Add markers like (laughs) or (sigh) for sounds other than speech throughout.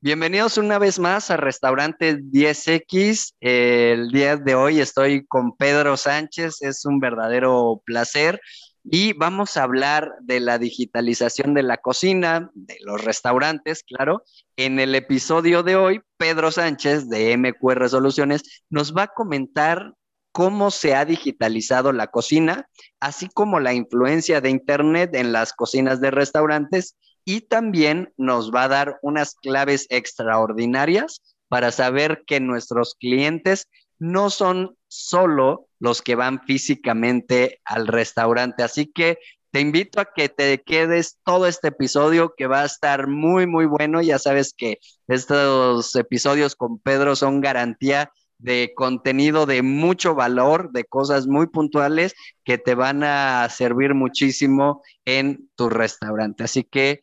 Bienvenidos una vez más a Restaurante 10X. El día de hoy estoy con Pedro Sánchez, es un verdadero placer y vamos a hablar de la digitalización de la cocina, de los restaurantes, claro. En el episodio de hoy, Pedro Sánchez de MQR Soluciones nos va a comentar cómo se ha digitalizado la cocina, así como la influencia de Internet en las cocinas de restaurantes y también nos va a dar unas claves extraordinarias para saber que nuestros clientes no son solo los que van físicamente al restaurante. Así que te invito a que te quedes todo este episodio que va a estar muy, muy bueno. Ya sabes que estos episodios con Pedro son garantía de contenido de mucho valor, de cosas muy puntuales que te van a servir muchísimo en tu restaurante. Así que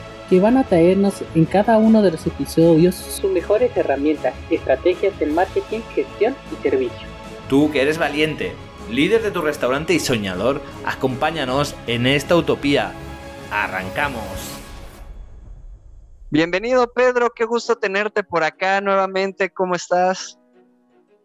que van a traernos en cada uno de los episodios sus mejores herramientas, estrategias de marketing, gestión y servicio. Tú que eres valiente, líder de tu restaurante y soñador, acompáñanos en esta utopía. Arrancamos. Bienvenido Pedro, qué gusto tenerte por acá nuevamente, ¿cómo estás?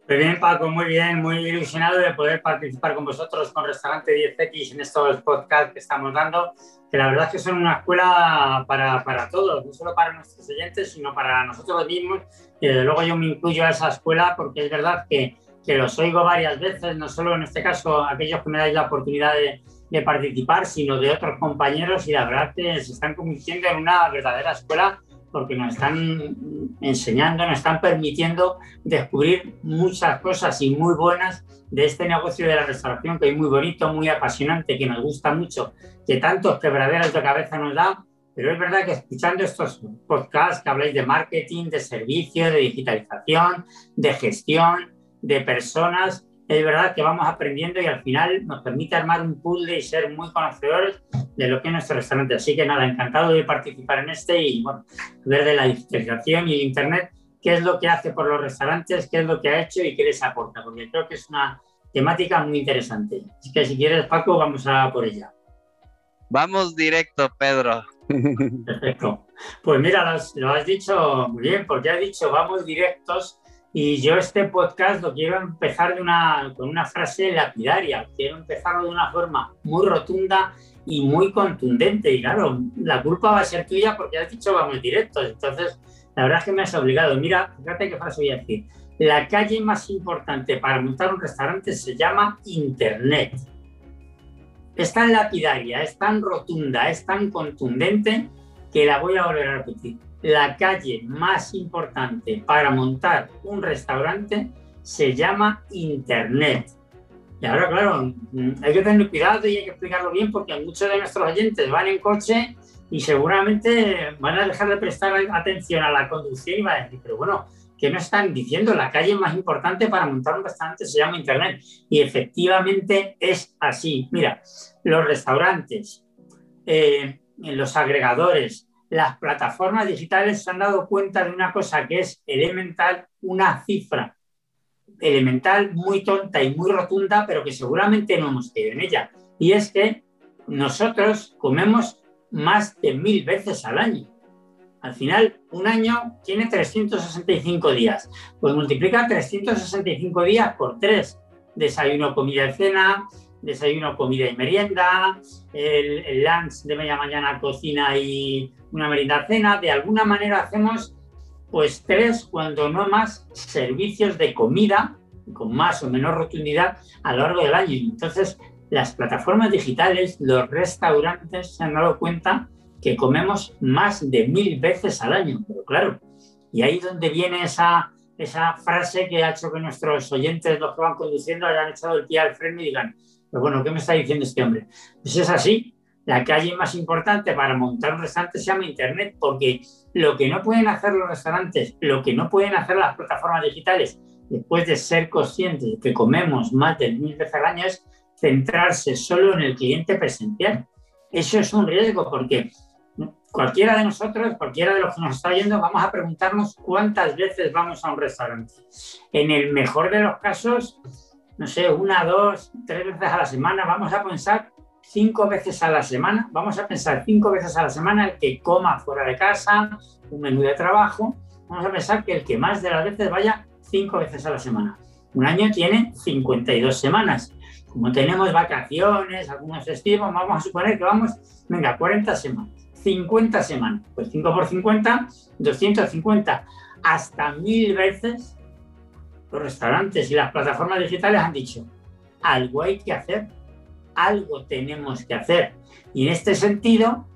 Muy bien Paco, muy bien, muy ilusionado de poder participar con vosotros con Restaurante 10X en estos podcasts que estamos dando que la verdad es que son una escuela para, para todos, no solo para nuestros oyentes, sino para nosotros mismos. Y desde luego yo me incluyo a esa escuela porque es verdad que, que los oigo varias veces, no solo en este caso aquellos que me dais la oportunidad de, de participar, sino de otros compañeros y la verdad que se están convirtiendo en una verdadera escuela porque nos están enseñando, nos están permitiendo descubrir muchas cosas y muy buenas de este negocio de la restauración, que es muy bonito, muy apasionante, que nos gusta mucho, que tantos quebraderos de cabeza nos da, pero es verdad que escuchando estos podcasts que habláis de marketing, de servicio, de digitalización, de gestión, de personas, es verdad que vamos aprendiendo y al final nos permite armar un puzzle y ser muy conocedores de lo que es nuestro restaurante. Así que nada, encantado de participar en este y bueno, ver de la digitalización y el Internet qué es lo que hace por los restaurantes, qué es lo que ha hecho y qué les aporta, porque creo que es una temática muy interesante. Así que si quieres, Paco, vamos a por ella. Vamos directo, Pedro. Perfecto. Pues mira, lo has, dicho muy bien, porque has dicho vamos directos y yo este podcast lo quiero empezar de una, con una frase lapidaria. Quiero empezarlo de una forma muy rotunda y muy contundente. Y claro, la culpa va a ser tuya porque has dicho vamos directos. Entonces, la verdad es que me has obligado. Mira, fíjate qué frase voy a decir. La calle más importante para montar un restaurante se llama Internet. Es tan lapidaria, es tan rotunda, es tan contundente que la voy a volver a repetir. La calle más importante para montar un restaurante se llama Internet. Y ahora, claro, hay que tener cuidado y hay que explicarlo bien porque muchos de nuestros oyentes van en coche y seguramente van a dejar de prestar atención a la conducción y van a decir, pero bueno, ¿qué me están diciendo? La calle más importante para montar un restaurante se llama Internet. Y efectivamente es así. Mira, los restaurantes, eh, los agregadores, las plataformas digitales se han dado cuenta de una cosa que es elemental, una cifra elemental, muy tonta y muy rotunda, pero que seguramente no hemos caído en ella. Y es que nosotros comemos más de mil veces al año. Al final, un año tiene 365 días. Pues multiplica 365 días por 3. Desayuno, comida y cena, desayuno, comida y merienda, el, el, lunch de media mañana, cocina y una merienda cena. De alguna manera hacemos pues tres, cuando no más, servicios de comida con más o menos rotundidad a lo largo del año. Entonces, las plataformas digitales, los restaurantes se han dado cuenta que comemos más de mil veces al año, pero claro, y ahí es donde viene esa, esa frase que ha hecho que nuestros oyentes, los que van conduciendo, hayan echado el pie al freno y digan, pero bueno, ¿qué me está diciendo este hombre? Pues es así, la calle más importante para montar un restaurante se llama Internet, porque lo que no pueden hacer los restaurantes, lo que no pueden hacer las plataformas digitales, después de ser conscientes de que comemos más de mil veces al año, es centrarse solo en el cliente presencial. Eso es un riesgo porque cualquiera de nosotros, cualquiera de los que nos está viendo, vamos a preguntarnos cuántas veces vamos a un restaurante. En el mejor de los casos, no sé, una, dos, tres veces a la semana, vamos a pensar cinco veces a la semana, vamos a pensar cinco veces a la semana el que coma fuera de casa, un menú de trabajo, vamos a pensar que el que más de las veces vaya cinco veces a la semana. Un año tiene 52 semanas. Como tenemos vacaciones, algunos festivos, vamos a suponer que vamos, venga, 40 semanas, 50 semanas. Pues 5 por 50, 250. Hasta mil veces los restaurantes y las plataformas digitales han dicho, algo hay que hacer, algo tenemos que hacer. Y en este sentido,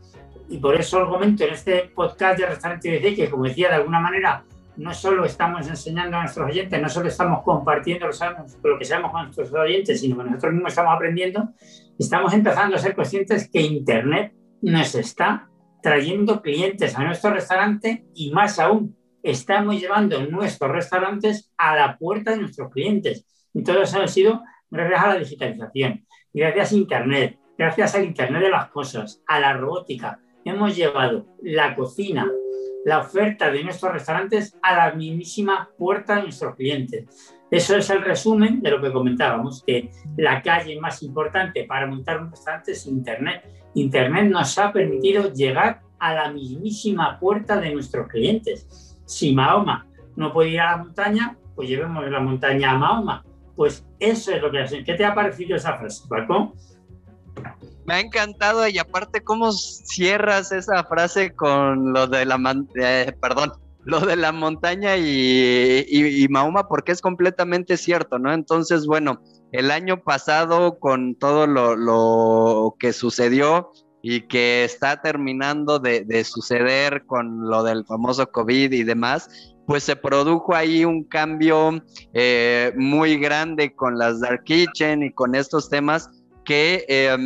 y por eso lo comento en este podcast de Restaurante BC, que como decía, de alguna manera no solo estamos enseñando a nuestros oyentes, no solo estamos compartiendo lo, que sabemos con nuestros oyentes, sino que nosotros mismos estamos aprendiendo, estamos empezando a ser conscientes que Internet nos está trayendo clientes a nuestro restaurante y más aún, estamos llevando nuestros restaurantes a la puerta de nuestros clientes. Y todo eso ha sido gracias a la digitalización, gracias a Internet, gracias al Internet de las cosas, a la robótica. Hemos llevado la cocina, la oferta de nuestros restaurantes a la mismísima puerta de nuestros clientes. Eso es el resumen de lo que comentábamos, que la calle más importante para montar un restaurante es Internet. Internet nos ha permitido llegar a la mismísima puerta de nuestros clientes. Si Mahoma no puede ir a la montaña, pues llevemos la montaña a Mahoma. Pues eso es lo que hacen. ¿Qué te ha parecido esa frase, Paco? Me ha encantado y aparte cómo cierras esa frase con lo de la, eh, perdón, lo de la montaña y, y, Mahoma, porque es completamente cierto, ¿no? Entonces, bueno, el año pasado con todo lo, que sucedió y que está terminando de, suceder con lo del famoso COVID y demás, pues se produjo ahí un cambio eh, muy grande con las Dark Kitchen y con estos temas que... Eh,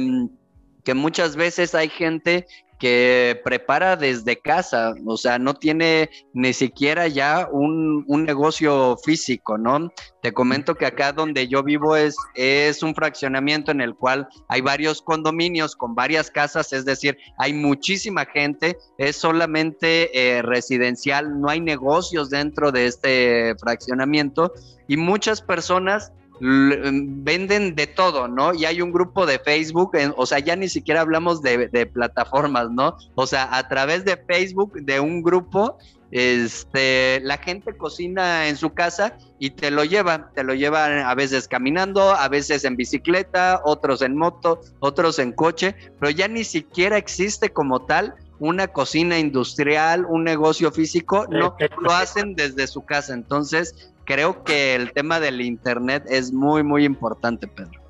que muchas veces hay gente que prepara desde casa, o sea, no tiene ni siquiera ya un, negocio físico, ¿no? Te comento que acá donde yo vivo es, es un fraccionamiento en el cual hay varios condominios con varias casas, es decir, hay muchísima gente, es solamente eh, residencial, no hay negocios dentro de este fraccionamiento y muchas personas venden de todo, ¿no? Y hay un grupo de Facebook, o sea, ya ni siquiera hablamos de, plataformas, ¿no? O sea, a través de Facebook, de un grupo, este, la gente cocina en su casa y te lo lleva, te lo llevan a veces caminando, a veces en bicicleta, otros en moto, otros en coche, pero ya ni siquiera existe como tal una cocina industrial, un negocio físico, no lo hacen desde su casa. Entonces, creo que el tema del Internet es muy, muy importante, Pedro.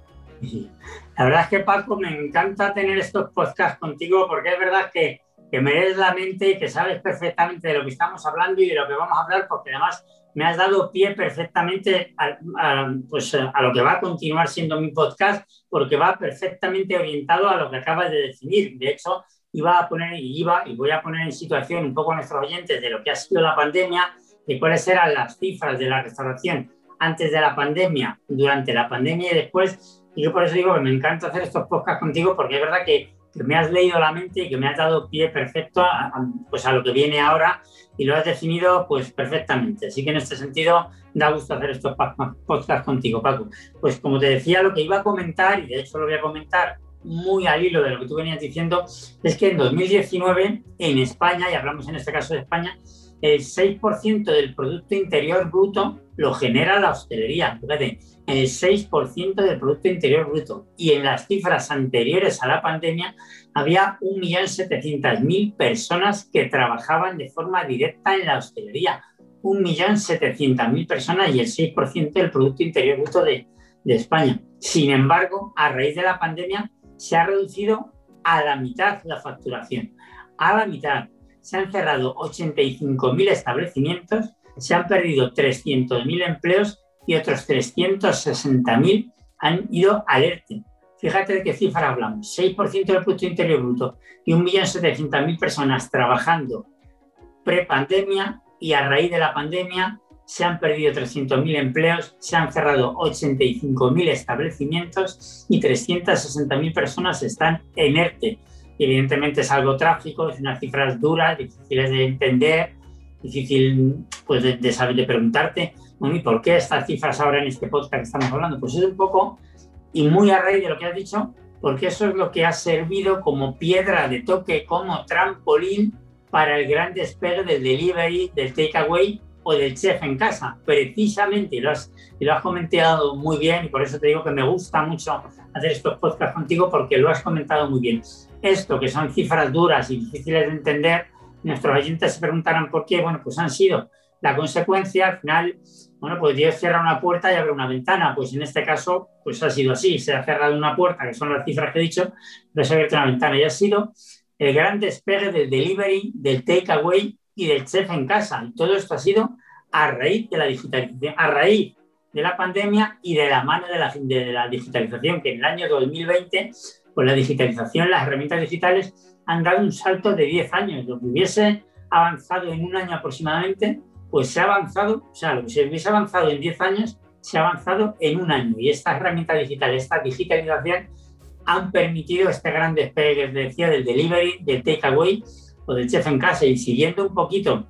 La verdad es que Paco, me encanta tener estos podcasts contigo porque es verdad que, que me la mente y que sabes perfectamente de lo que estamos hablando y de lo que vamos a hablar porque además me has dado pie perfectamente a, pues, a lo que va a continuar siendo mi podcast porque va perfectamente orientado a lo que acabas de definir. De hecho, iba a poner iba y voy a poner en situación un poco a nuestros oyentes de lo que ha sido la pandemia de cuáles eran las cifras de la restauración antes de la pandemia, durante la pandemia y después. Y yo por eso digo que me encanta hacer estos podcasts contigo porque es verdad que, me has leído la mente y que me has dado pie perfecto a, pues a lo que viene ahora y lo has definido pues perfectamente. Así que en este sentido da gusto hacer estos podcasts contigo, Paco. Pues como te decía, lo que iba a comentar, y de hecho lo voy a comentar muy al hilo de lo que tú venías diciendo, es que en 2019 en España, y hablamos en este caso de España, el 6% del Producto Interior Bruto lo genera la hostelería. Fíjate, el 6% del Producto Interior Bruto. Y en las cifras anteriores a la pandemia había 1.700.000 personas que trabajaban de forma directa en la hostelería. 1.700.000 personas y el 6% del Producto Interior Bruto de, de España. Sin embargo, a raíz de la pandemia se ha reducido a la mitad la facturación. A la mitad se han cerrado 85.000 establecimientos, se han perdido 300.000 empleos y otros 360.000 han ido al ERTE. Fíjate de qué cifra hablamos, 6% del Producto Interior Bruto y 1.700.000 personas trabajando pre-pandemia y a raíz de la pandemia se han perdido 300.000 empleos, se han cerrado 85.000 establecimientos y 360.000 personas están en ERTE. Evidentemente es algo trágico, es unas cifras duras, difíciles de entender, difícil pues, de, saber, de preguntarte, ¿y por qué estas cifras ahora en este podcast que estamos hablando? Pues es un poco, y muy a raíz de lo que has dicho, porque eso es lo que ha servido como piedra de toque, como trampolín para el gran despegue del delivery, del takeaway o del chef en casa. Precisamente, lo, has, lo has comentado muy bien, y por eso te digo que me gusta mucho hacer estos podcasts contigo, porque lo has comentado muy bien. Esto, que son cifras duras y difíciles de entender, nuestros oyentes se preguntarán por qué. Bueno, pues han sido la consecuencia, al final, bueno, pues Dios cierra una puerta y abre una ventana. Pues en este caso, pues ha sido así. Se ha cerrado una puerta, que son las cifras que he dicho, pero se ha abierto una ventana. Y ha sido el gran despegue del delivery, del takeaway y del chef en casa. Y todo esto ha sido a raíz de la digitalización, a raíz de la pandemia y de la mano de la, de la digitalización, que en el año 2020, pues la digitalización, las herramientas digitales han dado un salto de 10 años. Lo que hubiese avanzado en un año aproximadamente, pues se ha avanzado, o sea, lo que se hubiese avanzado en 10 años, se ha avanzado en un año. Y estas herramientas digitales, esta digitalización, han permitido este gran despegue, decía, del delivery, del takeaway o del chef en casa. Y siguiendo un poquito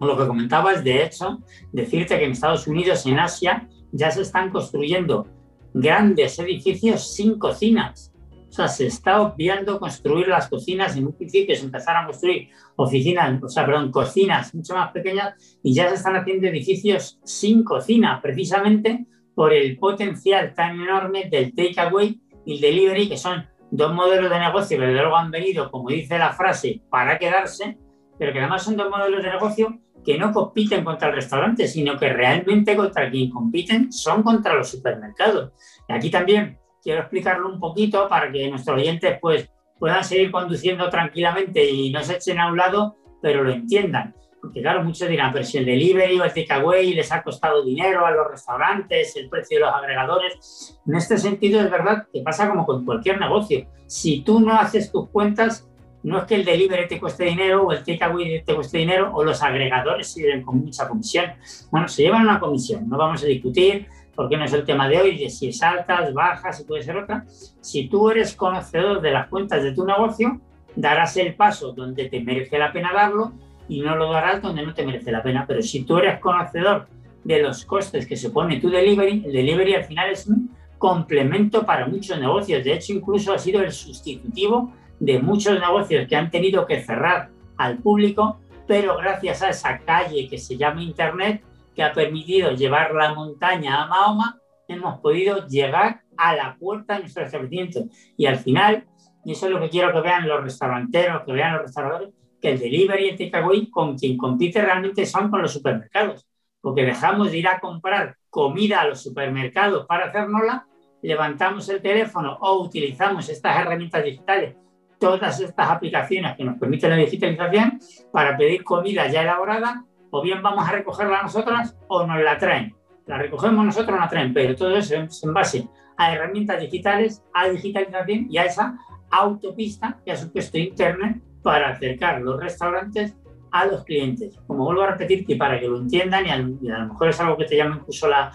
lo que comentabas, de hecho, decirte que en Estados Unidos, en Asia, ya se están construyendo grandes edificios sin cocinas. O sea, se está obviando construir las cocinas. En un principio se empezaron a construir oficinas, o sea, perdón, cocinas mucho más pequeñas y ya se están haciendo edificios sin cocina, precisamente por el potencial tan enorme del takeaway y el delivery, que son dos modelos de negocio que luego han venido, como dice la frase, para quedarse, pero que además son dos modelos de negocio que no compiten contra el restaurante, sino que realmente contra quien compiten son contra los supermercados. Y aquí también quiero explicarlo un poquito para que nuestros oyentes pues, puedan seguir conduciendo tranquilamente y no se echen a un lado, pero lo entiendan. Porque claro, muchos dirán, pero si el delivery o el takeaway les ha costado dinero a los restaurantes, el precio de los agregadores. En este sentido es verdad que pasa como con cualquier negocio. Si tú no haces tus cuentas, no es que el delivery te cueste dinero o el takeaway te cueste dinero o los agregadores sirven con mucha comisión. Bueno, se llevan una comisión, no vamos a discutir porque no es el tema de hoy, de si es altas, bajas, y puede ser otra. Si tú eres conocedor de las cuentas de tu negocio, darás el paso donde te merece la pena darlo y no lo darás donde no te merece la pena. Pero si tú eres conocedor de los costes que se pone tu delivery, el delivery al final es un complemento para muchos negocios. De hecho, incluso ha sido el sustitutivo de muchos negocios que han tenido que cerrar al público, pero gracias a esa calle que se llama Internet, que ha permitido llevar la montaña a Mahoma, hemos podido llegar a la puerta de nuestro establecimiento. Y al final, y eso es lo que quiero que vean los restauranteros, que vean los restauradores, que el delivery y el takeaway con quien compite realmente son con los supermercados. Porque dejamos de ir a comprar comida a los supermercados para hacérnosla, levantamos el teléfono o utilizamos estas herramientas digitales todas estas aplicaciones que nos permiten la digitalización para pedir comida ya elaborada, o bien vamos a recogerla nosotras o nos la traen. La recogemos nosotros o la traen, pero todo eso es en base a herramientas digitales, a digitalización y a esa autopista que ha supuesto Internet para acercar los restaurantes a los clientes. Como vuelvo a repetir, que para que lo entiendan, y a, lo mejor es algo que te llama incluso la,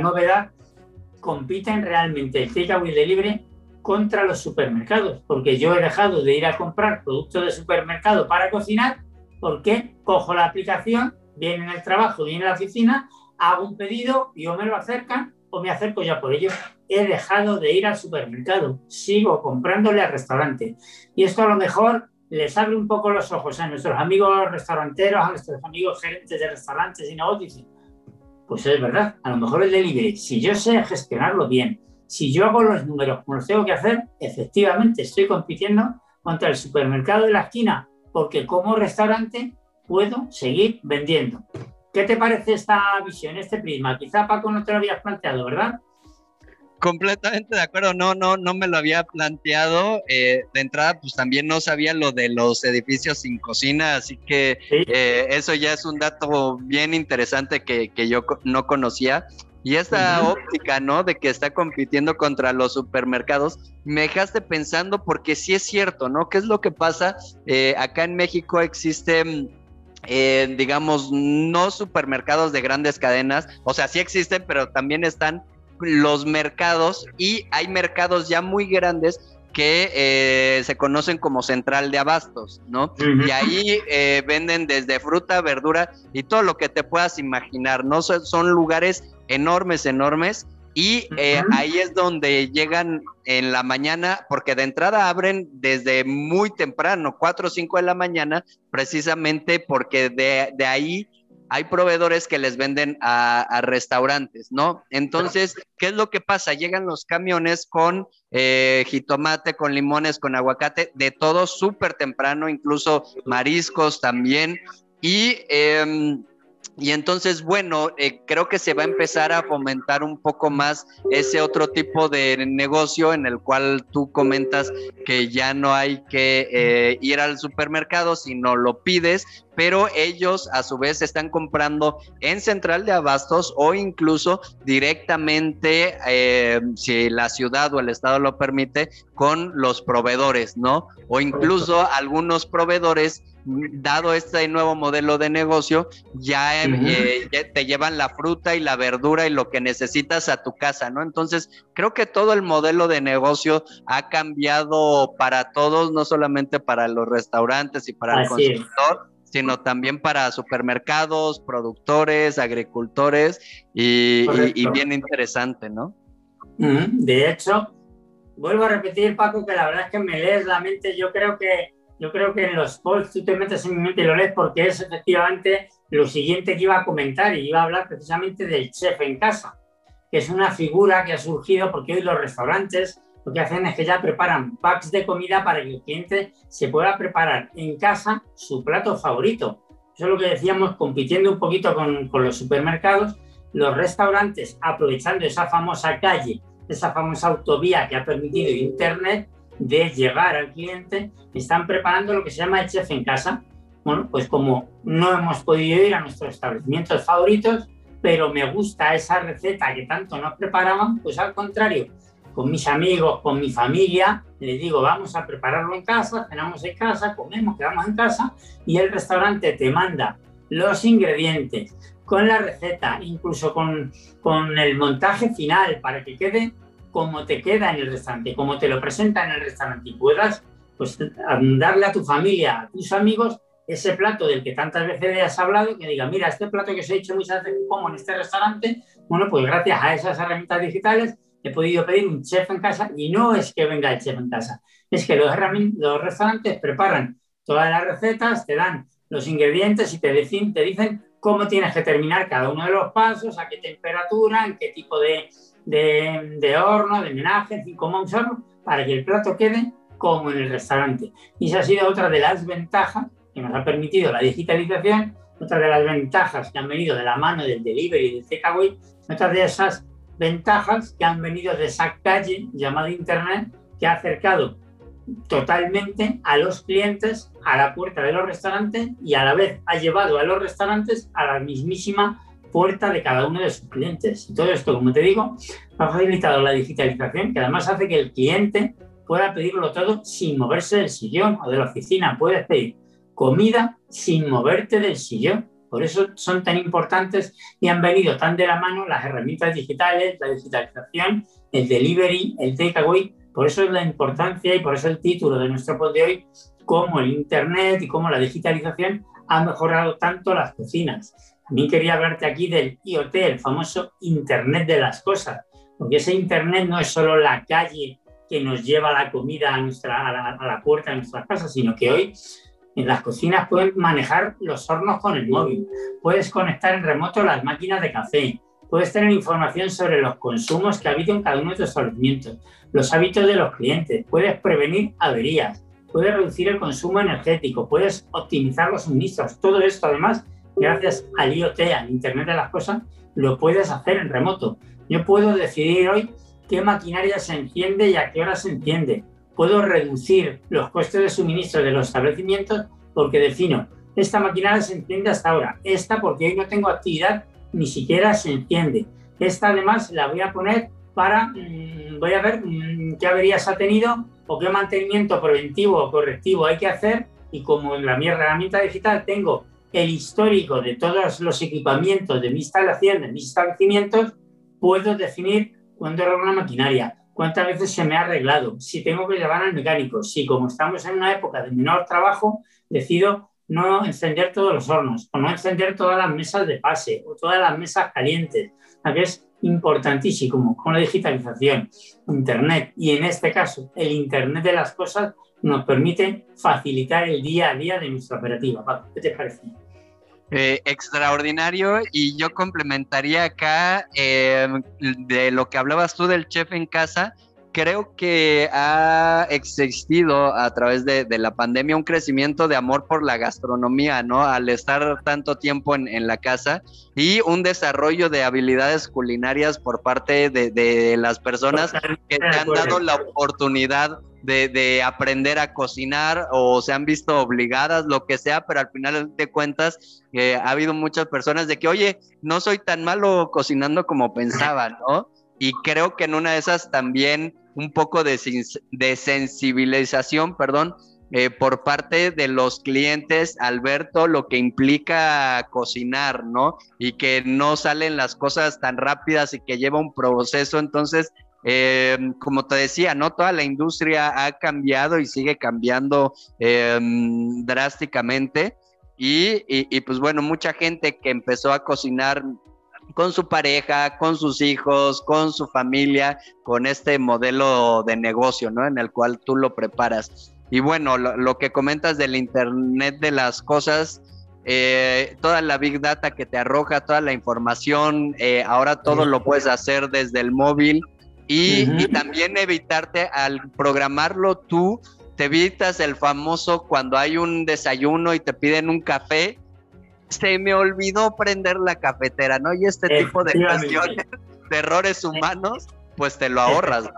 novedad, compiten realmente el takeaway libre contra los supermercados, porque yo he dejado de ir a comprar productos de supermercado para cocinar, porque cojo la aplicación, viene en el trabajo, viene en la oficina, hago un pedido y o me lo acercan o me acerco ya por ello. He dejado de ir al supermercado, sigo comprándole al restaurante. Y esto a lo mejor les abre un poco los ojos a nuestros amigos restauranteros, a nuestros amigos gerentes de restaurantes y negocios. Pues es verdad, a lo mejor el delivery, si yo sé gestionarlo bien, si yo hago los números como los tengo que hacer, efectivamente estoy compitiendo contra el supermercado de la esquina, porque como restaurante puedo seguir vendiendo. ¿Qué te parece esta visión, este prisma? Quizá Paco no te lo habías planteado, ¿verdad? Completamente de acuerdo, no, no, no me lo había planteado. Eh, de entrada, pues también no sabía lo de los edificios sin cocina, así que eh, eso ya es un dato bien interesante que, que yo no conocía. Y esta óptica, ¿no? De que está compitiendo contra los supermercados, me dejaste pensando porque sí es cierto, ¿no? ¿Qué es lo que pasa? Eh, acá en México existe eh, digamos, no supermercados de grandes cadenas, o sea, sí existen, pero también están los mercados y hay mercados ya muy grandes que eh, se conocen como central de abastos, ¿no? Y ahí eh, venden desde fruta, verdura y todo lo que te puedas imaginar, ¿no? Son, lugares enormes, enormes. Y eh, ahí es donde llegan en la mañana, porque de entrada abren desde muy temprano, 4 o 5 de la mañana, precisamente porque de, de ahí hay proveedores que les venden a, restaurantes, ¿no? Entonces, ¿qué es lo que pasa? Llegan los camiones con eh, jitomate, con limones, con aguacate, de todo súper temprano, incluso mariscos también. Y em, y entonces, bueno, eh, creo que se va a empezar a fomentar un poco más ese otro tipo de negocio en el cual tú comentas que ya no hay que eh, ir al supermercado, sino lo pides, pero ellos a su vez están comprando en central de abastos o incluso directamente, eh, si la ciudad o el estado lo permite, con los proveedores, ¿no? O incluso algunos proveedores dado este nuevo modelo de negocio, eh, ya, te llevan la fruta y la verdura y lo que necesitas a tu casa, ¿no? Entonces, creo que todo el modelo de negocio ha cambiado para todos, no solamente para los restaurantes y para el consumidor. sino también para supermercados, productores, agricultores y, bien interesante, ¿no? De hecho, vuelvo a repetir, Paco, que la verdad es que me lees la mente. Yo creo que yo creo que en los posts tú te metes en mi mente y lo lees porque es efectivamente lo siguiente que iba a comentar y iba a hablar precisamente del chef en casa, que es una figura que ha surgido porque hoy los restaurantes lo que hacen es que ya preparan packs de comida para que el cliente se pueda preparar en casa su plato favorito. Eso es lo que decíamos, compitiendo un poquito con, con los supermercados, los restaurantes aprovechando esa famosa calle, esa famosa autovía que ha permitido Internet, de llegar al cliente, están preparando lo que se llama el chef en casa. Bueno, pues como no hemos podido ir a nuestros establecimientos favoritos, pero me gusta esa receta que tanto nos preparaban, pues al contrario, con mis amigos, con mi familia, les digo, vamos a prepararlo en casa, cenamos en casa, comemos, quedamos en casa y el restaurante te manda los ingredientes con la receta, incluso con, con el montaje final para que quede cómo te queda en el restaurante, cómo te lo presenta en el restaurante. Y puedas pues, darle a tu familia, a tus amigos, ese plato del que tantas veces le has hablado, que diga, mira, este plato que os he hecho muchas veces en este restaurante, bueno, pues gracias a esas herramientas digitales he podido pedir un chef en casa y no es que venga el chef en casa, es que los, restaurantes preparan todas las recetas, te dan los ingredientes y te dicen cómo tienes que terminar cada uno de los pasos, a qué temperatura, en qué tipo de, horno, de menaje, en cómo usarlo para que el plato quede como en el restaurante. Y esa ha sido otra de las ventajas que nos ha permitido la digitalización, otra de las ventajas que han venido de la mano del delivery y del takeaway, otra de esas ventajas que han venido de esa calle llamada Internet que ha acercado totalmente a los clientes a la puerta de los restaurantes y a la vez ha llevado a los restaurantes a la mismísima puerta de cada uno de sus clientes. Y todo esto, como te digo, ha facilitado la digitalización, que además hace que el cliente pueda pedirlo todo sin moverse del sillón o de la oficina. Puedes pedir comida sin moverte del sillón. Por eso son tan importantes y han venido tan de la mano las herramientas digitales, la digitalización, el delivery, el takeaway. Por eso es la importancia y por eso el título de nuestro pod de hoy, cómo el Internet y cómo la digitalización ha mejorado tanto las cocinas. También quería hablarte aquí del IoT, el famoso Internet de las cosas, porque ese Internet no es solo la calle que nos lleva la comida a, nuestra, a, la, puerta de nuestras casas, sino que hoy en las cocinas pueden manejar los hornos con el móvil, puedes conectar en remoto las máquinas de café, puedes tener información sobre los consumos que habitan en cada uno de tus establecimientos, los hábitos de los clientes, puedes prevenir averías, puedes reducir el consumo energético, puedes optimizar los suministros. Todo esto además gracias al IoT, al Internet de las Cosas, lo puedes hacer en remoto. Yo puedo decidir hoy qué maquinaria se enciende y a qué hora se enciende. Puedo reducir los costes de suministro de los establecimientos porque defino, esta maquinaria se enciende hasta ahora, esta porque hoy no tengo actividad, ni siquiera se enciende. Esta además la voy a poner para, mm, voy a ver mm, qué averías ha tenido o qué mantenimiento preventivo o correctivo hay que hacer y como en la mi herramienta digital tengo el histórico de todos los equipamientos de mi instalación, de mis establecimientos, puedo definir cuándo arreglo una maquinaria, cuántas veces se me ha arreglado, si tengo que llevar al mecánico, si como estamos en una época de menor trabajo, decido no encender todos los hornos o no encender todas las mesas de pase o todas las mesas calientes, que es importantísimo con la digitalización, Internet y en este caso el Internet de las cosas nos permite facilitar el día a día de nuestra operativa. ¿qué te parece? Eh, extraordinario y yo complementaría acá eh, de lo que hablabas tú del chef en casa, creo que ha existido a través de, la pandemia un crecimiento de amor por la gastronomía, ¿no? Al estar tanto tiempo en, la casa y un desarrollo de habilidades culinarias por parte de, las personas que te han dado la oportunidad de, aprender a cocinar o se han visto obligadas, lo que sea, pero al final de cuentas eh, ha habido muchas personas de que, oye, no soy tan malo cocinando como pensaba, ¿no? Y creo que en una de esas también un poco de, sensibilización, perdón, eh, por parte de los clientes al ver todo lo que implica cocinar, ¿no? Y que no salen las cosas tan rápidas y que lleva un proceso. Entonces, eh, como te decía, ¿no? Toda la industria ha cambiado y sigue cambiando eh, drásticamente. Y, y, pues bueno, mucha gente que empezó a cocinar con su pareja, con sus hijos, con su familia, con este modelo de negocio, ¿no? En el cual tú lo preparas. Y bueno, lo, que comentas del Internet de las cosas, eh, toda la big data que te arroja, toda la información, eh, ahora todo lo puedes hacer desde el móvil y, y, también evitarte al programarlo tú, te evitas el famoso cuando hay un desayuno y te piden un café se me olvidó prender la cafetera, ¿no? Y este tipo de cuestiones, de errores humanos, pues te lo ahorras.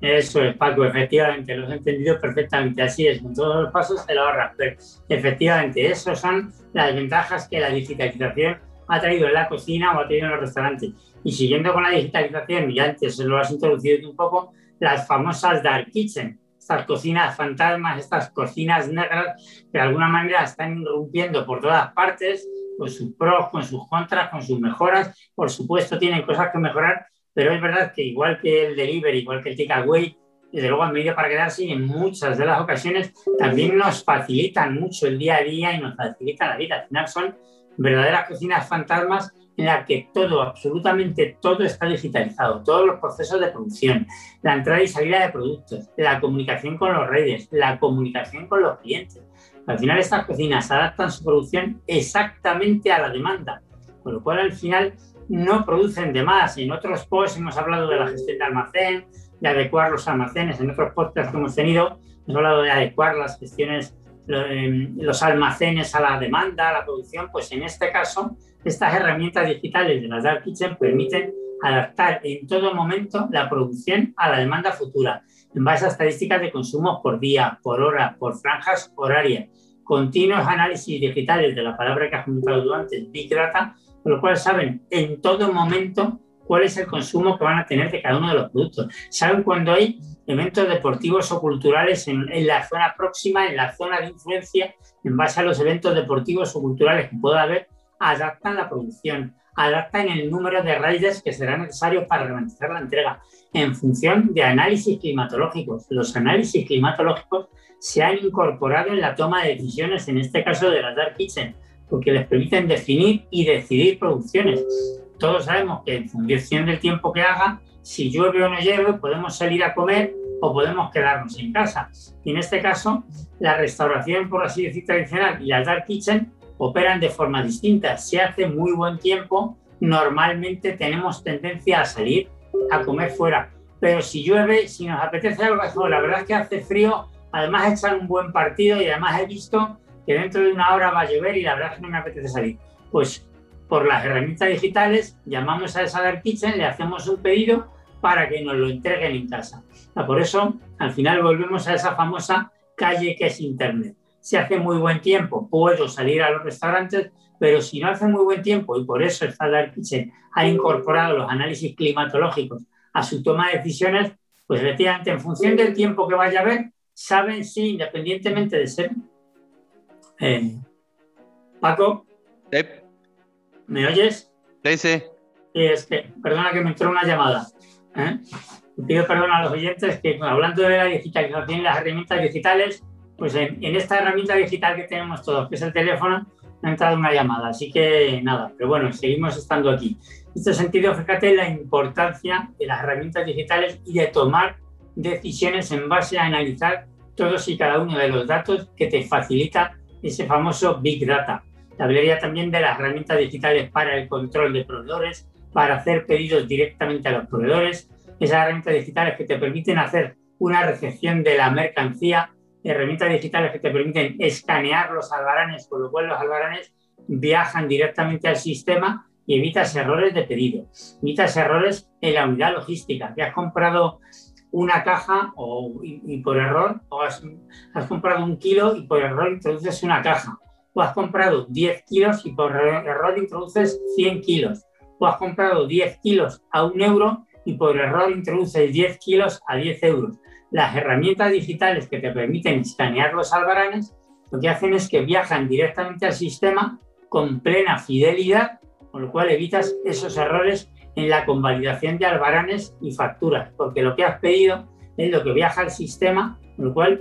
Eso es, Paco, efectivamente, lo has entendido perfectamente, así es, con todos los pasos te lo ahorras, pero efectivamente, esas son las ventajas que la digitalización ha traído en la cocina o ha traído en los restaurantes. Y siguiendo con la digitalización, y antes lo has introducido un poco, las famosas dark kitchen, estas cocinas fantasmas, estas cocinas negras, que de alguna manera están irrumpiendo por todas partes, con sus pros, con sus contras, con sus mejoras. Por supuesto, tienen cosas que mejorar, pero es verdad que igual que el delivery, igual que el takeaway, desde luego han medio para quedarse y en muchas de las ocasiones también nos facilitan mucho el día a día y nos facilitan la vida. Al final son verdaderas cocinas fantasmas en la que todo, absolutamente todo está digitalizado, todos los procesos de producción, la entrada y salida de productos, la comunicación con los redes, la comunicación con los clientes. Al final estas cocinas adaptan su producción exactamente a la demanda, con lo cual al final no producen de más. En otros posts hemos hablado de la gestión de almacén, de adecuar los almacenes, en otros podcasts que hemos tenido hemos hablado de adecuar las gestiones los almacenes a la demanda, a la producción, pues en este caso, estas herramientas digitales de las Dark Kitchen permiten adaptar en todo momento la producción a la demanda futura, en base a estadísticas de consumo por día, por hora, por franjas horarias, continuos análisis digitales de la palabra que has comentado antes, Big Data, con lo cual saben en todo momento cuál es el consumo que van a tener de cada uno de los productos. Saben cuando hay eventos deportivos o culturales en, la zona próxima, en la zona de influencia, en base a los eventos deportivos o culturales que pueda haber, adaptan la producción, adaptan el número de raíces que será necesario para garantizar la entrega, en función de análisis climatológicos. Los análisis climatológicos se han incorporado en la toma de decisiones, en este caso de las Dark Kitchen, porque les permiten definir y decidir producciones. Todos sabemos que en función del tiempo que haga, si llueve o no llueve, podemos salir a comer o podemos quedarnos en casa. Y en este caso, la restauración, por así decir, tradicional y la dark kitchen operan de forma distinta. Si hace muy buen tiempo, normalmente tenemos tendencia a salir a comer fuera. Pero si llueve, si nos apetece algo, la verdad es que hace frío, además echar un buen partido y además he visto que dentro de una hora va a llover y la verdad es que no me apetece salir. Pues por las herramientas digitales llamamos a esa dark kitchen, le hacemos un pedido para que nos lo entreguen en casa. Por eso, al final volvemos a esa famosa calle que es Internet. Si hace muy buen tiempo, puedo salir a los restaurantes, pero si no hace muy buen tiempo, y por eso el Dark Kitchen ha incorporado los análisis climatológicos a su toma de decisiones, pues efectivamente, en función del tiempo que vaya a haber, saben si, independientemente de ser eh, Paco, ¿me oyes? sí, sí. Sí, es que, perdona que me entró una llamada. ¿Eh? Pido perdón a los oyentes que hablando de la digitalización y las herramientas digitales, pues en, en esta herramienta digital que tenemos todos, que es el teléfono, ha entrado una llamada. Así que nada, pero bueno, seguimos estando aquí. En este sentido, fíjate la importancia de las herramientas digitales y de tomar decisiones en base a analizar todos y cada uno de los datos que te facilita ese famoso Big Data. Te hablaría también de las herramientas digitales para el control de proveedores, para hacer pedidos directamente a los proveedores, esas herramientas digitales que te permiten hacer una recepción de la mercancía, herramientas digitales que te permiten escanear los albaranes, con lo cual los albaranes viajan directamente al sistema y evitas errores de pedido, evitas errores en la unidad logística, que has comprado una caja o, y, por error, o has, has comprado un kilo y por error introduces una caja, o has comprado 10 kilos y por error introduces 100 kilos, o has comprado 10 kilos a un euro y por error introduces 10 kilos a 10 euros. Las herramientas digitales que te permiten escanear los albaranes lo que hacen es que viajan directamente al sistema con plena fidelidad, con lo cual evitas esos errores en la convalidación de albaranes y facturas, porque lo que has pedido es lo que viaja al sistema, con lo cual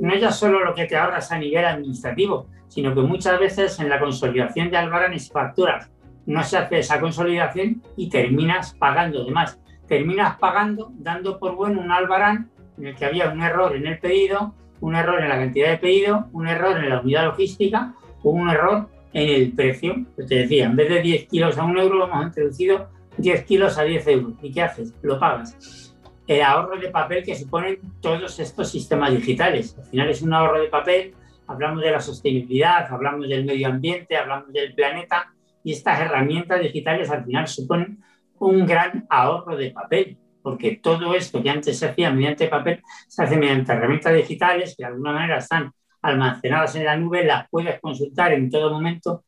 no es ya solo lo que te ahorras a nivel administrativo, sino que muchas veces en la consolidación de albaranes y facturas no se hace esa consolidación y terminas pagando de más. Terminas pagando, dando por bueno un albarán en el que había un error en el pedido, un error en la cantidad de pedido, un error en la unidad logística o un error en el precio. Pues te decía, en vez de 10 kilos a un euro, hemos introducido 10 kilos a 10 euros. ¿Y qué haces? Lo pagas. El ahorro de papel que suponen todos estos sistemas digitales. Al final es un ahorro de papel, hablamos de la sostenibilidad, hablamos del medio ambiente, hablamos del planeta y estas herramientas digitales al final suponen un gran ahorro de papel, porque todo esto que antes se hacía mediante papel se hace mediante herramientas digitales que de alguna manera están almacenadas en la nube, las puedes consultar en todo momento.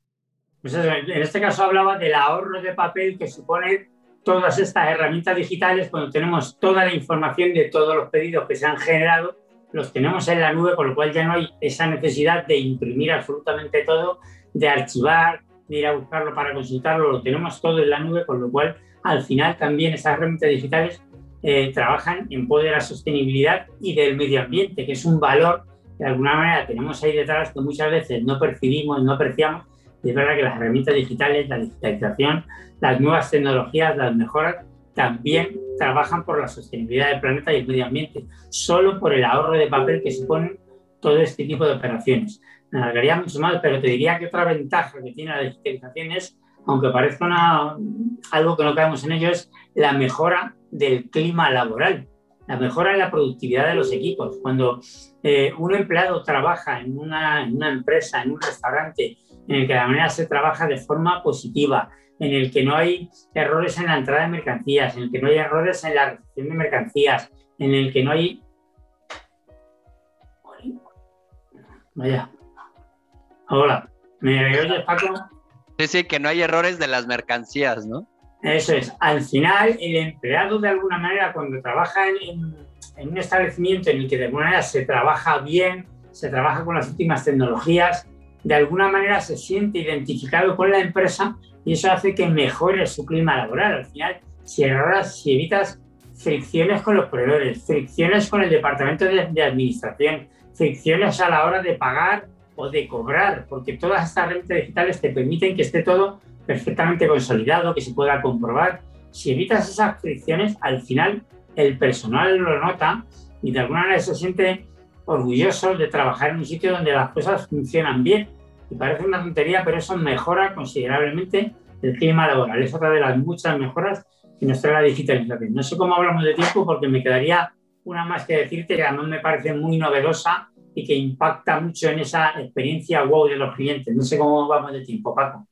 Pues eso, en este caso hablaba del ahorro de papel que supone todas estas herramientas digitales cuando tenemos toda la información de todos los pedidos que se han generado, los tenemos en la nube, con lo cual ya no hay esa necesidad de imprimir absolutamente todo, de archivar, de ir a buscarlo para consultarlo, lo tenemos todo en la nube, con lo cual al final también esas herramientas digitales eh, trabajan en poder de la sostenibilidad y del medio ambiente, que es un valor que de alguna manera tenemos ahí detrás que muchas veces no percibimos, no apreciamos. Y es verdad que las herramientas digitales, la digitalización, las nuevas tecnologías, las mejoras, también trabajan por la sostenibilidad del planeta y el medio ambiente, solo por el ahorro de papel que suponen todo este tipo de operaciones. Me alargaría mucho más, pero te diría que otra ventaja que tiene la digitalización es, aunque parezca una, algo que no caemos en ello, es la mejora del clima laboral, la mejora en la productividad de los equipos. Cuando eh, un empleado trabaja en una, empresa, en un restaurante, en el que de la manera se trabaja de forma positiva, en el que no hay errores en la entrada de mercancías, en el que no hay errores en la recepción de mercancías, en el que no hay... Vaya. Hola. ¿Me oyes, Paco? Sí, sí, que no hay errores de las mercancías, ¿no? Eso es. Al final, el empleado, de alguna manera, cuando trabaja en, en, un establecimiento en el que de alguna manera se trabaja bien, se trabaja con las últimas tecnologías, de alguna manera se siente identificado con la empresa y eso hace que mejore su clima laboral. Al final, si si evitas fricciones con los proveedores, fricciones con el departamento de, de administración, fricciones a la hora de pagar o de cobrar, porque todas estas herramientas digitales te permiten que esté todo perfectamente consolidado, que se pueda comprobar. Si evitas esas fricciones, al final el personal lo nota y de alguna manera se siente orgulloso de trabajar en un sitio donde las cosas funcionan bien. Y parece una tontería, pero eso mejora considerablemente el clima laboral. Es otra de las muchas mejoras que nos trae la digitalización. No sé cómo hablamos de tiempo porque me quedaría una más que decirte que además me parece muy novedosa y que impacta mucho en esa experiencia wow de los clientes. No sé cómo vamos de tiempo, Paco.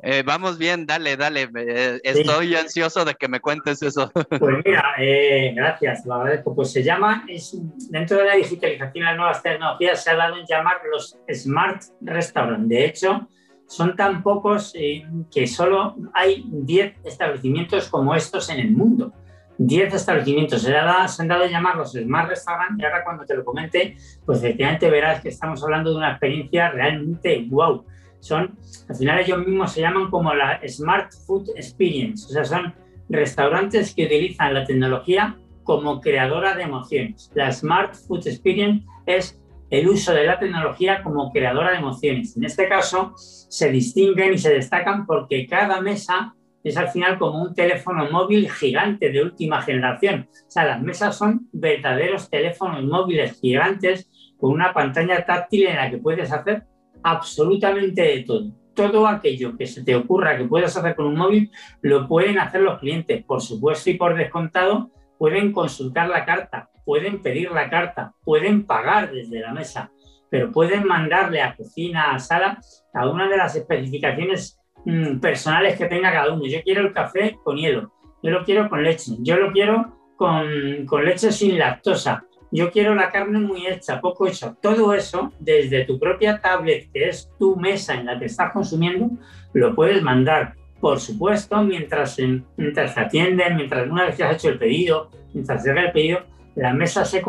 Eh, vamos bien, dale, dale. Eh, estoy sí. ansioso de que me cuentes eso. (laughs) Pues mira, eh, gracias, lo agradezco. Pues se llama, es, dentro de la digitalización y las nuevas tecnologías se ha dado en llamar los Smart Restaurant. De hecho, son tan pocos que solo hay 10 establecimientos como estos en el mundo. 10 establecimientos. Se, da, se han dado a llamar los Smart Restaurant y ahora cuando te lo comente, pues efectivamente verás que estamos hablando de una experiencia realmente wow. son, al final ellos mismos se llaman como la Smart Food Experience, o sea, son restaurantes que utilizan la tecnología como creadora de emociones. La Smart Food Experience es el uso de la tecnología como creadora de emociones. En este caso, se distinguen y se destacan porque cada mesa es al final como un teléfono móvil gigante de última generación. O sea, las mesas son verdaderos teléfonos móviles gigantes con una pantalla táctil en la que puedes hacer absolutamente de todo. Todo aquello que se te ocurra que puedas hacer con un móvil, lo pueden hacer los clientes. Por supuesto y por descontado, pueden consultar la carta, pueden pedir la carta, pueden pagar desde la mesa, pero pueden mandarle a cocina, a sala, a una de las especificaciones mm, personales que tenga cada uno. Yo quiero el café con hielo, yo lo quiero con leche, yo lo quiero con, leche sin lactosa, yo quiero la carne muy hecha, poco hecha. Todo eso, desde tu propia tablet, que es tu mesa en la que estás consumiendo, lo puedes mandar. Por supuesto, mientras, mientras te atienden, mientras una vez que has hecho el pedido, mientras llega el pedido, la mesa se,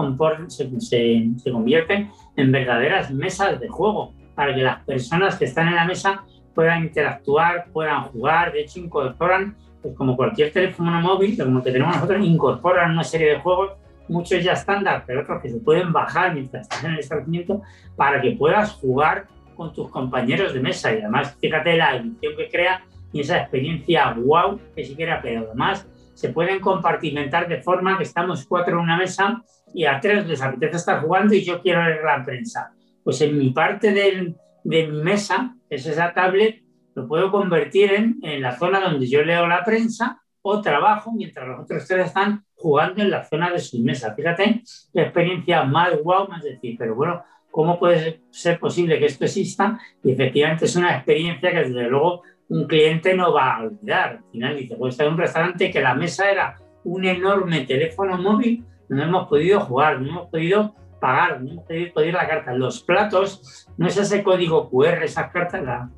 se, se, se en verdaderas mesas de juego para que las personas que están en la mesa puedan interactuar, puedan jugar. De hecho, incorporan, pues como cualquier teléfono móvil, como que tenemos nosotros, incorporan una serie de juegos muchos ya estándar, pero otros que se pueden bajar mientras estás en el establecimiento para que puedas jugar con tus compañeros de mesa. Y además, fíjate la edición que crea y esa experiencia wow que crea, pero además se pueden compartimentar de forma que estamos cuatro en una mesa y a tres les apetece estar jugando y yo quiero leer la prensa. Pues en mi parte de, de mi mesa, es esa tablet, lo puedo convertir en, en la zona donde yo leo la prensa o trabajo mientras los otros tres están jugando en la zona de su mesa. Fíjate la experiencia más guau, más decir, pero bueno, ¿cómo puede ser posible que esto exista? Y efectivamente es una experiencia que desde luego un cliente no va a olvidar. Al final dice, pues estar en un restaurante que la mesa era un enorme teléfono móvil, no hemos podido jugar, no hemos podido pagar, no podido pedir la carta. Los platos, no es ese código QR, esas cartas, la,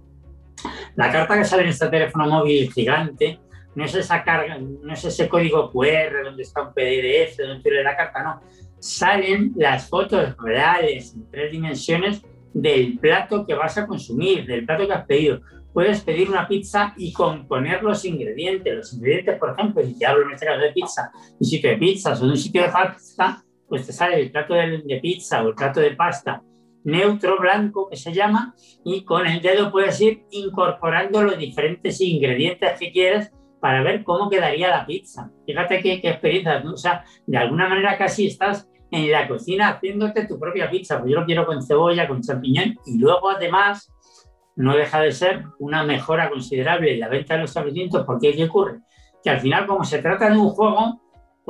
la carta que sale en este teléfono móvil gigante, no es esa carga, no es ese código QR donde está un PDF, donde tiene la carta, no. Salen las fotos reales en tres dimensiones del plato que vas a consumir, del plato que has pedido. Puedes pedir una pizza y componer los ingredientes. Los ingredientes, por ejemplo, si te hablo en este caso de pizza, un sitio de pizza o un sitio de pasta, pues te sale el plato de, de pizza o el plato de pasta neutro blanco que se llama y con el dedo puedes ir incorporando los diferentes ingredientes que quieres para ver cómo quedaría la pizza. Fíjate qué, qué experiencia, o sea, de alguna manera casi estás en la cocina haciéndote tu propia pizza, pues yo lo quiero con cebolla, con champiñón y luego además no deja de ser una mejora considerable en la venta de los establecimientos porque ¿qué ocurre? Que al final como se trata de un juego,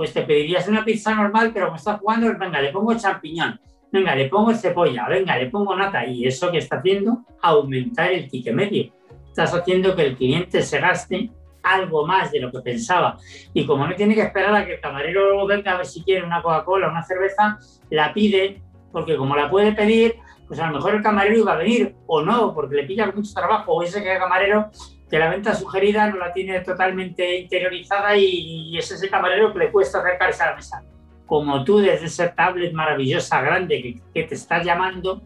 pues te pedirías una pizza normal, pero como estás jugando, venga, le pongo champiñón, venga, le pongo cebolla, venga, le pongo nata y eso que está haciendo, aumentar el ticket medio. Estás haciendo que el cliente se gaste algo más de lo que pensaba. Y como no tiene que esperar a que el camarero venga a ver si quiere una Coca-Cola o una cerveza, la pide, porque como la puede pedir, pues a lo mejor el camarero iba a venir o no, porque le pilla mucho trabajo, o ese que el camarero que la venta sugerida no la tiene totalmente interiorizada y, es ese camarero que le cuesta acercarse a la mesa. Como tú desde esa tablet maravillosa, grande, que, te está llamando,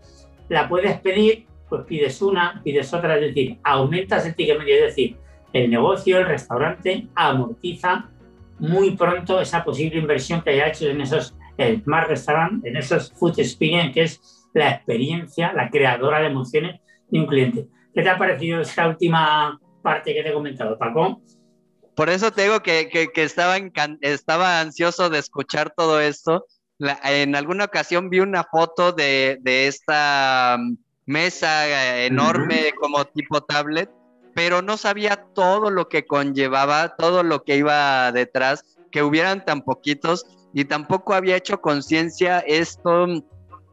la puedes pedir, pues pides una, pides otra, es decir, aumentas el ticket medio, es decir, el negocio, el restaurante, amortiza muy pronto esa posible inversión que haya hecho en esos Smart Restaurant, en esos Food Experience, que es la experiencia, la creadora de emociones de un cliente. ¿Qué te ha parecido esta última parte que te he comentado, Paco? Por eso te digo que, que, estaba, estaba ansioso de escuchar todo esto. en alguna ocasión vi una foto de, de esta mm, mesa eh, enorme como tipo tablet pero no sabía todo lo que conllevaba, todo lo que iba detrás, que hubieran tan poquitos y tampoco había hecho conciencia esto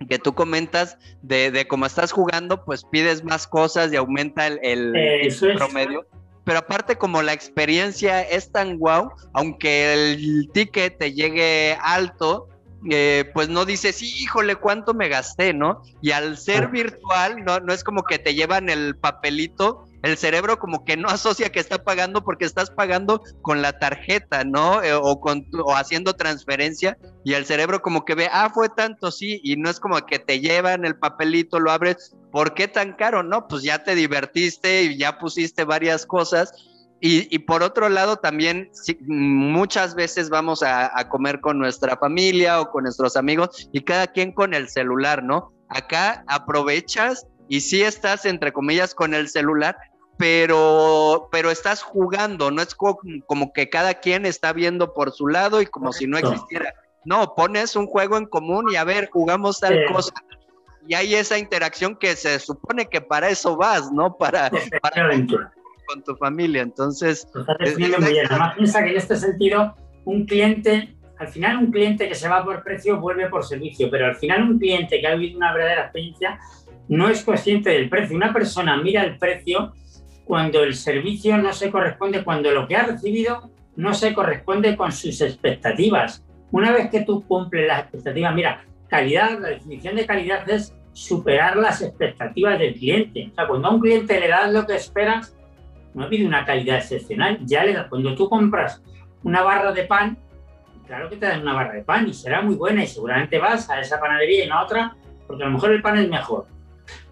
que tú comentas de, de cómo estás jugando, pues pides más cosas y aumenta el, el, promedio. Pero aparte como la experiencia es tan guau, aunque el ticket te llegue alto, eh, pues no dices, híjole, cuánto me gasté, ¿no? Y al ser virtual, no, no es como que te llevan el papelito el cerebro como que no asocia que está pagando porque estás pagando con la tarjeta, ¿no? Eh, o, con, o haciendo transferencia y el cerebro como que ve, ah, fue tanto, sí, y no es como que te llevan el papelito, lo abres, ¿por qué tan caro? No, pues ya te divertiste y ya pusiste varias cosas. Y, por otro lado, también muchas veces vamos a, a, comer con nuestra familia o con nuestros amigos y cada quien con el celular, ¿no? Acá aprovechas y sí estás, entre comillas, con el celular, pero, pero estás jugando, no es como, que cada quien está viendo por su lado y como si no existiera. No, pones un juego en común y a ver, jugamos tal cosa. Y hay esa interacción que se supone que para eso vas, ¿no? Para, para con tu familia. Entonces. muy bien. Además, piensa que en este sentido, un cliente, al final, un cliente que se va por precio vuelve por servicio, pero al final, un cliente que ha vivido una verdadera experiencia no es consciente del precio. Una persona mira el precio cuando el servicio no se corresponde, cuando lo que ha recibido no se corresponde con sus expectativas. Una vez que tú cumples las expectativas, mira, calidad, la definición de calidad es superar las expectativas del cliente. O sea, cuando a un cliente le das lo que esperas, no pide una calidad excepcional, ya le das. Cuando tú compras una barra de pan, claro que te dan una barra de pan y será muy buena y seguramente vas a esa panadería y no a otra, porque a lo mejor el pan es mejor.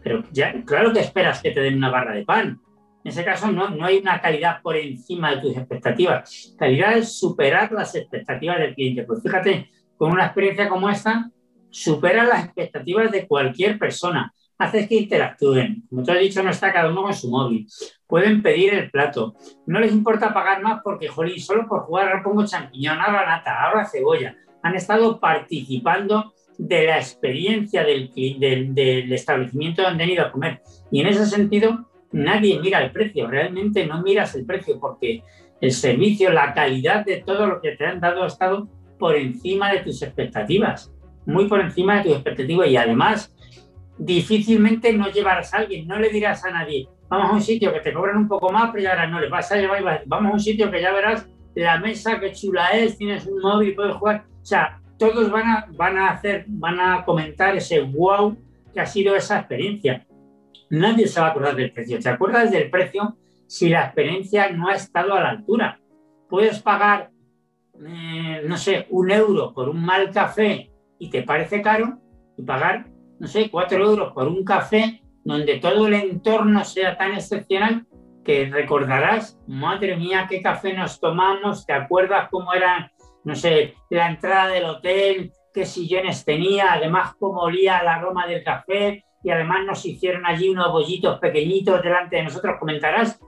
Pero ya, claro que esperas que te den una barra de pan. En ese caso no, no hay una calidad por encima de tus expectativas. Calidad es superar las expectativas del cliente. Pues fíjate, con una experiencia como esta, supera las expectativas de cualquier persona. Haces que interactúen. Como te he dicho, no está cada uno con su móvil. Pueden pedir el plato. No les importa pagar más porque, jolín, solo por jugar ahora pongo champiñón, ahora nata, ahora cebolla. Han estado participando de la experiencia del, del, del establecimiento donde han ido a comer. Y en ese sentido, nadie mira el precio, realmente no miras el precio porque el servicio, la calidad de todo lo que te han dado ha estado por encima de tus expectativas, muy por encima de tus expectativas y además difícilmente no llevarás a alguien, no le dirás a nadie, vamos a un sitio que te cobran un poco más, pero ahora no le vas a llevar, vamos a un sitio que ya verás la mesa que chula es, tienes un móvil, puedes jugar, o sea, todos van a, van a hacer, van a comentar ese wow que ha sido esa experiencia nadie se va a acordar del precio. ¿Te acuerdas del precio si la experiencia no ha estado a la altura? Puedes pagar, eh, no sé, un euro por un mal café y te parece caro y pagar, no sé, cuatro euros por un café donde todo el entorno sea tan excepcional que recordarás, madre mía, qué café nos tomamos, te acuerdas cómo era, no sé, la entrada del hotel, qué sillones tenía, además cómo olía el aroma del café, y además nos hicieron allí unos bollitos pequeñitos delante de nosotros. Comentarás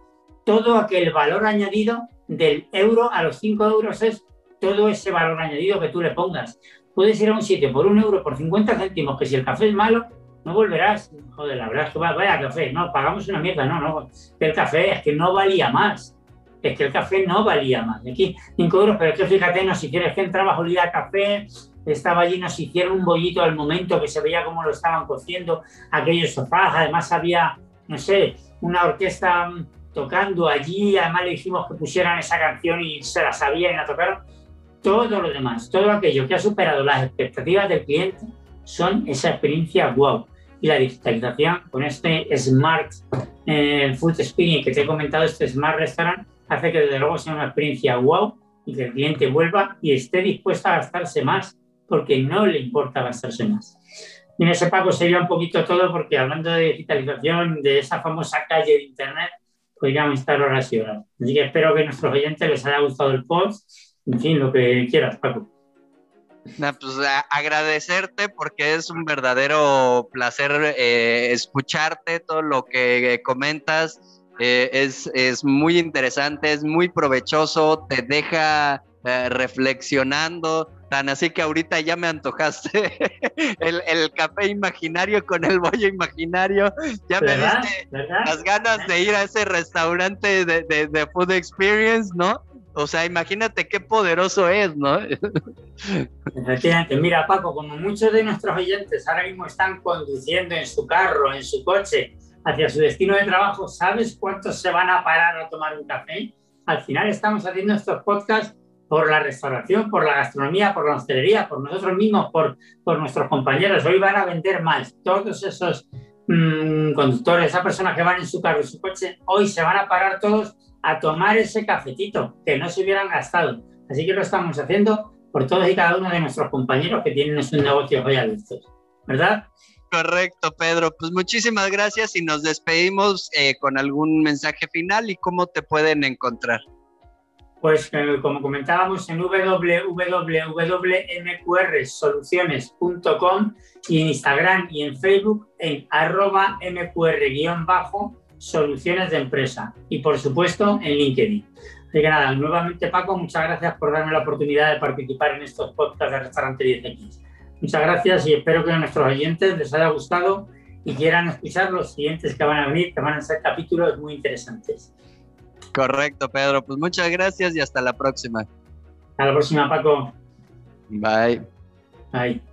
todo aquel valor añadido del euro a los 5 euros es todo ese valor añadido que tú le pongas. Puedes ir a un sitio por un euro, por 50 céntimos, que si el café es malo, no volverás. Joder, la verdad es que vaya café, no, pagamos una mierda, no, no. El café es que no valía más. Es que el café no valía más. Aquí 5 euros, pero es que fíjate, no, si quieres que entraba olía café, estaba allí, nos hicieron un bollito al momento que se veía cómo lo estaban cociendo aquellos sofás, además había, no sé, una orquesta tocando allí, además le dijimos que pusieran esa canción y se la sabían y la tocaron. Todo lo demás, todo aquello que ha superado las expectativas del cliente son esa experiencia wow. Y la digitalización con este Smart eh, Food Experience que te he comentado, este Smart Restaurant, hace que desde luego sea una experiencia wow y que el cliente vuelva y esté dispuesto a gastarse más porque no le importa gastarse más. En ese pago sería un poquito todo porque hablando de digitalización, de esa famosa calle de Internet, podríamos estar horas y horas. Así que espero que a nuestros oyentes les haya gustado el post. En fin, lo que quieras, Paco. pues agradecerte porque es un verdadero placer eh, escucharte, todo lo que comentas. Eh, es, es, muy interesante, es muy provechoso, te deja eh, reflexionando, tan así que ahorita ya me antojaste (laughs) el, el, café imaginario con el bollo imaginario, ya me diste las ganas de ir a ese restaurante de, de, de, Food Experience, ¿no? O sea, imagínate qué poderoso es, ¿no? (laughs) Efectivamente, mira Paco, como muchos de nuestros oyentes ahora mismo están conduciendo en su carro, en su coche, hacia su destino de trabajo, ¿sabes cuántos se van a parar a tomar un café? Al final estamos haciendo estos podcasts por la restauración, por la gastronomía, por la hostelería, por nosotros mismos, por, por nuestros compañeros. Hoy van a vender más. Todos esos mmm, conductores, esas personas que van en su carro, en su coche, hoy se van a parar todos a tomar ese cafetito que no se hubieran gastado. Así que lo estamos haciendo por todos y cada uno de nuestros compañeros que tienen sus negocios hoy abiertos. ¿Verdad? Correcto, Pedro. Pues muchísimas gracias y nos despedimos eh, con algún mensaje final y cómo te pueden encontrar. Pues eh, como comentábamos en www.mqrsoluciones.com y en Instagram y en Facebook en arroba mqr-soluciones de empresa y por supuesto en LinkedIn. Así que nada, nuevamente Paco, muchas gracias por darme la oportunidad de participar en estos podcasts de Restaurante 10X. Muchas gracias y espero que a nuestros oyentes les haya gustado y quieran escuchar los siguientes que van a venir, que van a ser capítulos muy interesantes. Correcto, Pedro. Pues muchas gracias y hasta la próxima. Hasta la próxima, Paco. Bye. Bye.